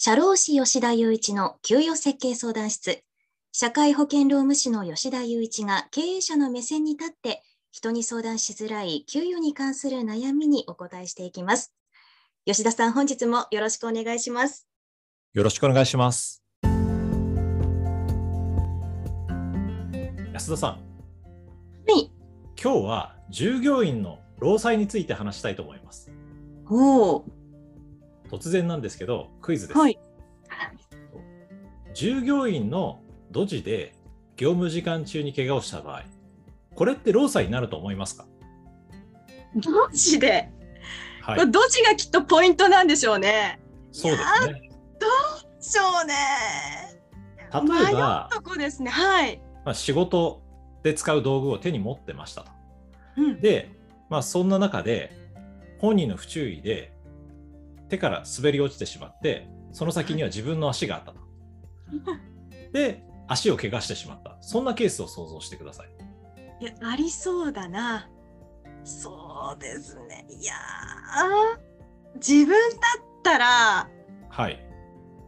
社労士吉田雄一の給与設計相談室。社会保険労務士の吉田雄一が経営者の目線に立って人に相談しづらい給与に関する悩みにお答えしていきます。吉田さん、本日もよろしくお願いします。よろしくお願いします。安田さん。はい。今日は従業員の労災について話したいと思います。おお。突然なんですけど、クイズです。はい。従業員のドジで業務時間中に怪我をした場合、これって労災になると思いますか？ドジで、はい、ドジがきっとポイントなんでしょうね。そうですね。どうしょうね。例えば、とこですね。はい。まあ、仕事で使う道具を手に持ってましたと。うん、で、まあ、そんな中で本人の不注意で手から滑り落ちてしまってその先には自分の足があったと。で足を怪我してしまったそんなケースを想像してください。いやありそうだな。そうですね。いや自分だったらはい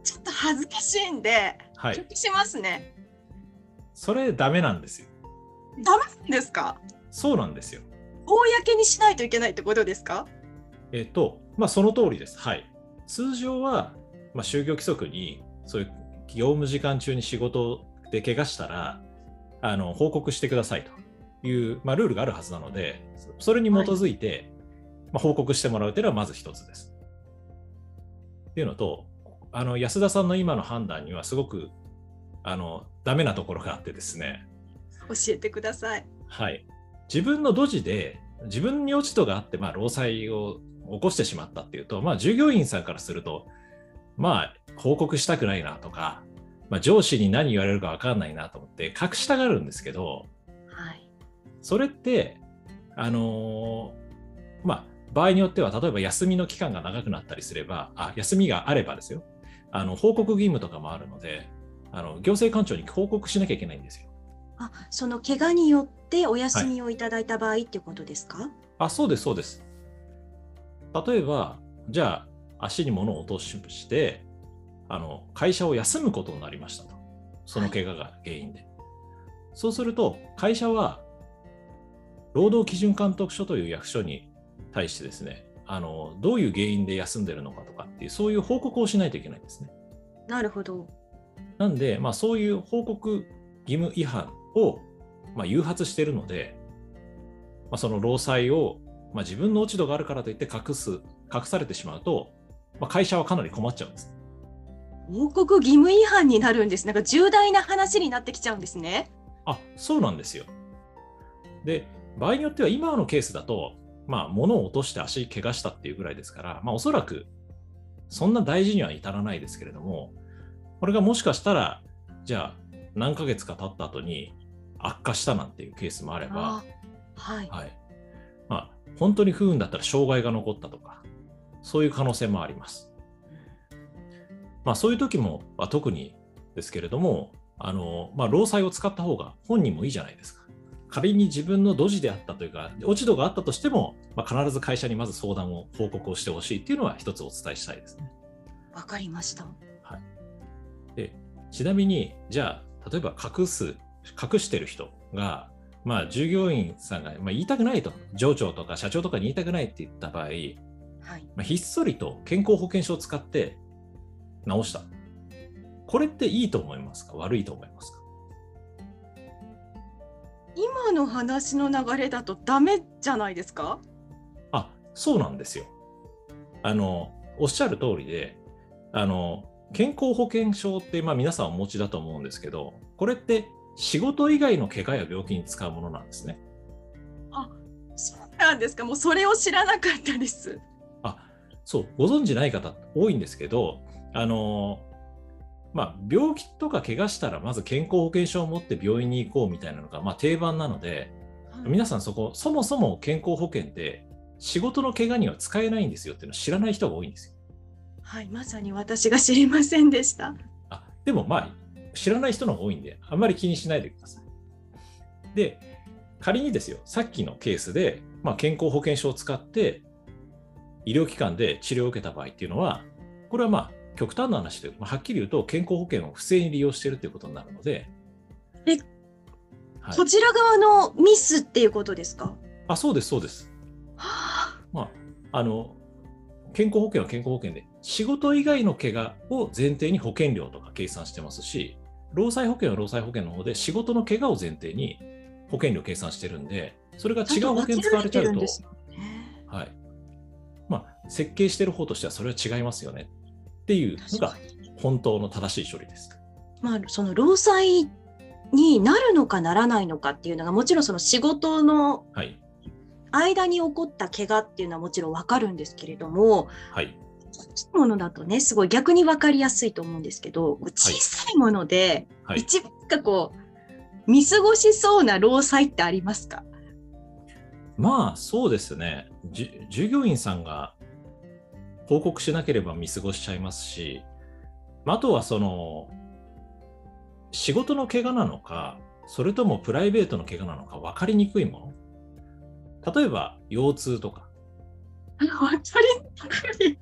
ちょっと恥ずかしいんで、はい、しますね。それダメなんですよ。ダメなんですか？そうなんですよ。公にしないといけないってことですか？えっと、まあ、その通りです。はい。通常は、まあ、就業規則に、そういう業務時間中に仕事で怪我したら、あの報告してくださいという、まあ、ルールがあるはずなので、それに基づいて、はい、まあ、報告してもらうというのはまず一つです。っていうのと、あの安田さんの今の判断にはすごくあのダメなところがあってですね。教えてください。はい。自分のドジで自分に落ち度があって、まあ、労災を起こしてしまったっていうと、まあ、従業員さんからすると、まあ、報告したくないなとか、まあ、上司に何言われるか分かんないなと思って隠したがるんですけど、はい、それって、あのー、まあ、場合によっては、例えば休みの期間が長くなったりすれば、あ休みがあればですよ、あの報告義務とかもあるので、あの行政官庁に報告しなきゃいけないんですよ。あその怪我によってお休みをいただいた場合、っていうことですか？あそうです、そうです。例えば、じゃあ、足に物を落として、あの会社を休むことになりましたと。その怪我が原因で。はい、そうすると、会社は、労働基準監督署という役所に対してですね、あのどういう原因で休んでるのかとかっていう、そういう報告をしないといけないんですね。なるほど。なんで、まあ、そういう報告義務違反を、まあ、誘発しているので、まあ、その労災を、まあ、自分の落ち度があるからといって隠す、隠されてしまうと、まあ、会社はかなり困っちゃうんです。報告義務違反になるんです。なんか重大な話になってきちゃうんですね。あ、そうなんですよ。で、場合によっては今のケースだと、まあ、物を落として足怪我したっていうぐらいですから、まあ、おそらくそんな大事には至らないですけれども、これがもしかしたら、じゃあ何ヶ月か経った後に悪化したなんていうケースもあれば、はい、はい、まあ、本当に不運だったら障害が残ったとか、そういう可能性もあります。まあ、そういう時も、まあ、特にですけれども、あのまあ、労災を使った方が本人もいいじゃないですか。仮に自分のドジであったというか、落ち度があったとしても、まあ、必ず会社にまず相談を、報告をしてほしいっていうのは一つお伝えしたいですね。わかりました。はい。で、ちなみに、じゃあ、例えば隠す、隠してる人が、まあ、従業員さんが、まあ、言いたくないと、上長とか社長とかに言いたくないって言った場合、はい、まあ、ひっそりと健康保険証を使って直した。これっていいと思いますか？悪いと思いますか？今の話の流れだとダメじゃないですか？あそうなんですよ。あのおっしゃる通りであの健康保険証って、まあ、皆さんお持ちだと思うんですけどこれって仕事以外の怪我や病気に使うものなんですね。あそうなんですかもうそれを知らなかったです。あそうご存知ない方多いんですけどあのまあ、病気とか怪我したらまず健康保険証を持って病院に行こうみたいなのが、まあ、定番なので、はい、皆さんそこそもそも健康保険って仕事の怪我には使えないんですよっていうのを知らない人が多いんですよ。はいまさに私が知りませんでした。あでもまあ知らない人の方が多いんであんまり気にしないでください。で仮にですよさっきのケースで、まあ、健康保険証を使って医療機関で治療を受けた場合っていうのはこれはまあ極端な話で、まあ、はっきり言うと健康保険を不正に利用しているということになるので、えはいこちら側のミスっていうことですか？あそうです、そうです。はあまあ、あの健康保険は健康保険で、仕事以外の怪我を前提に保険料とか計算してますし、労災保険は労災保険の方で仕事の怪我を前提に保険料計算してるんで、それが違う保険使われちゃうととねはいまあ、設計してる方としてはそれは違いますよねっていうのが本当の正しい処理です。まあ、その労災になるのかならないのかっていうのがもちろんその仕事のはい。間に起こった怪我っていうのはもちろんわかるんですけれどもはい。大きいものだとねすごい逆に分かりやすいと思うんですけど小さいもので、はい。一番かこう見過ごしそうな労災ってありますか？まあ、そうですね。従業員さんが報告しなければ見過ごしちゃいますし、まああとはその、仕事の怪我なのか、それともプライベートの怪我なのか分かりにくいもの。例えば、腰痛とか。分かりにくい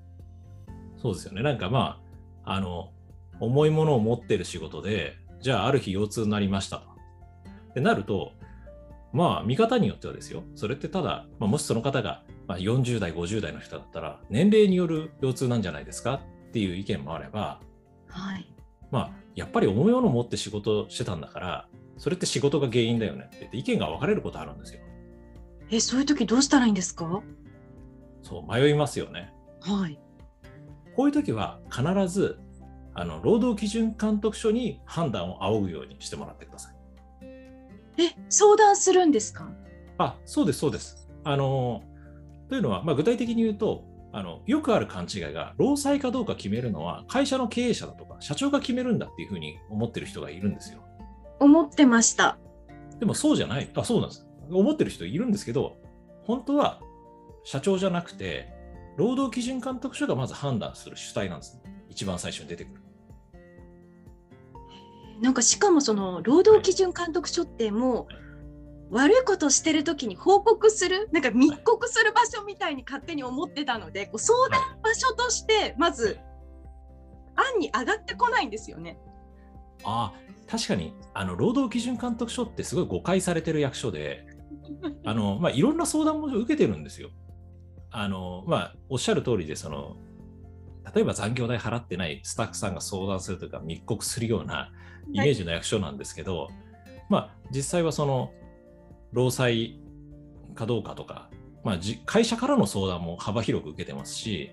そうですよね。なんかまあ、あの、重いものを持ってる仕事で、じゃあある日腰痛になりましたと。ってなると、まあ見方によってはですよ、それってただ、まあ、もしその方が、まあ、40代、50代の人だったら、年齢による腰痛なんじゃないですかっていう意見もあれば、はいまあ、やっぱり重いものを持って仕事してたんだから、それって仕事が原因だよねって言って意見が分かれることあるんですよ。えそういう時どうしたらいいんですか？そう、迷いますよね。はいこういう時は必ず、あの労働基準監督署に判断を仰ぐようにしてもらってください。え相談するんですか？あ、そうです、そうです。あの、というのは、まあ、具体的に言うと、あのよくある勘違いが、労災かどうか決めるのは会社の経営者だとか社長が決めるんだっていうふうに思ってる人がいるんですよ。思ってましたでもそうじゃない。あ、そうなんです。思ってる人いるんですけど、本当は社長じゃなくて、労働基準監督署がまず判断する主体なんですね。一番最初に出てくる。なんかしかもその労働基準監督署ってもう悪いことをしてる時に報告するなんか密告する場所みたいに勝手に思ってたのでこう相談場所としてまず案に上がってこないんですよね。ああ、確かに、あの、労働基準監督署ってすごい誤解されてる役所で、あの、まあ、いろんな相談も受けてるんですよ。あの、まあ、おっしゃる通りで、その、例えば残業代払ってないスタッフさんが相談するとか密告するようなイメージの役所なんですけど、まあ、実際はその、労災かどうかとか、まあ、じ会社からの相談も幅広く受けてますし、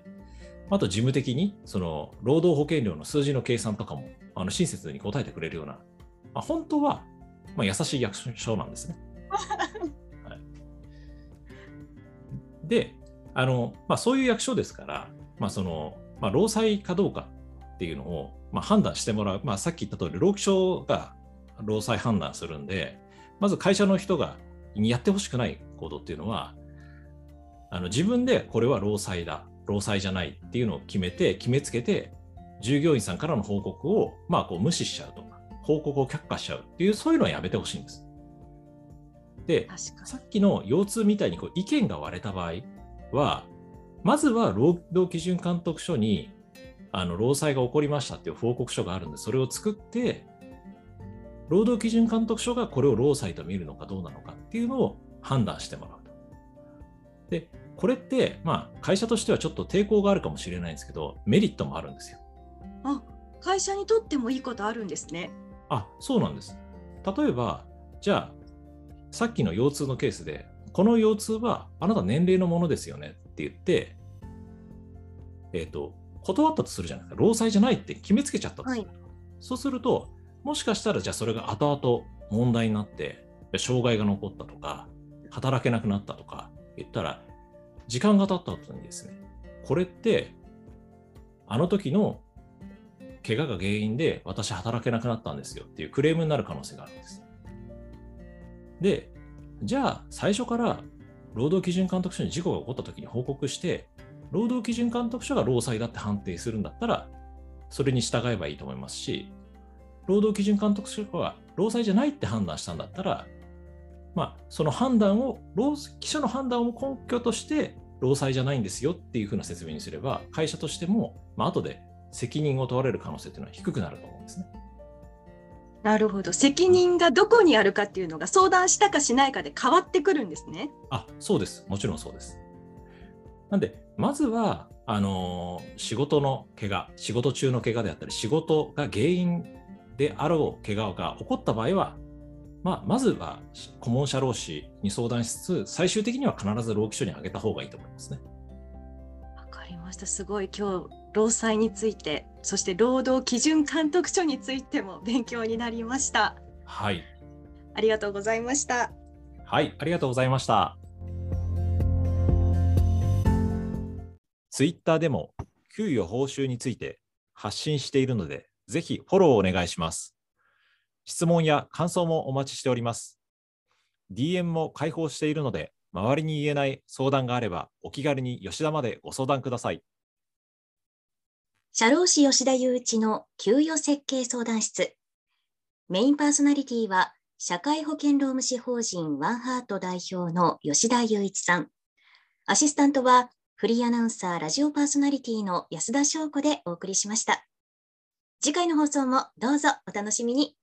あと事務的にその労働保険料の数字の計算とかもあの親切に答えてくれるような、まあ、本当は、まあ、優しい役所なんですね。はい、であの、まあ、そういう役所ですから、まあそのまあ、労災かどうかっていうのを、まあ、判断してもらう、まあ、さっき言った通り労基署が労災判断するんでまず会社の人がやってほしくない行動っていうのはあの自分でこれは労災だ労災じゃないっていうのを決めて決めつけて従業員さんからの報告を、まあ、こう無視しちゃうとか報告を却下しちゃうっていうそういうのはやめてほしいんです。でさっきの腰痛みたいにこう意見が割れた場合はまずは労働基準監督署にあの労災が起こりましたっていう報告書があるんでそれを作って労働基準監督署がこれを労災と見るのかどうなのかっていうのを判断してもらうと。でこれって、まあ、会社としてはちょっと抵抗があるかもしれないんですけどメリットもあるんですよ。あ会社にとってもいいことあるんですね。あそうなんです。例えばじゃあさっきの腰痛のケースでこの腰痛はあなた年齢のものですよねって言って、えっ、と、断ったとするじゃないですか。労災じゃないって決めつけちゃったとする。はいそうすると、もしかしたらじゃあそれが後々問題になって、障害が残ったとか、働けなくなったとか言ったら、時間が経った後にですね、これって、あの時の怪我が原因で私働けなくなったんですよっていうクレームになる可能性があるんです。で、じゃあ最初から労働基準監督署に事故が起こった時に報告して、労働基準監督署が労災だって判定するんだったら、それに従えばいいと思いますし、労働基準監督署が労災じゃないって判断したんだったら、まあ、その判断を、労基署の判断を根拠として、労災じゃないんですよっていうふうな説明にすれば、会社としても、まあ後で責任を問われる可能性というのは低くなると思うんですね。なるほど責任がどこにあるかっていうのが相談したかしないかで変わってくるんですね。あそうですもちろんそうです。なんでまずはあのー、仕事の怪我仕事中の怪我であったり仕事が原因であろう怪我が起こった場合は、まあ、まずは顧問者労使に相談しつつ最終的には必ず労基署に上げた方がいいと思いますね。わかりましたすごい今日労災についてそして労働基準監督署についても勉強になりました。はい。ありがとうございました。はい、ありがとうございました。ツイッターでも給与報酬について発信しているので、ぜひフォローをお願いします。質問や感想もお待ちしております。DM も開放しているので、周りに言えない相談があれば、お気軽に吉田までご相談ください。社労士吉田雄一の給与設計相談室。メインパーソナリティは、社会保険労務士法人ワンハート代表の吉田雄一さん。アシスタントは、フリーアナウンサー、ラジオパーソナリティの安田翔子でお送りしました。次回の放送もどうぞお楽しみに。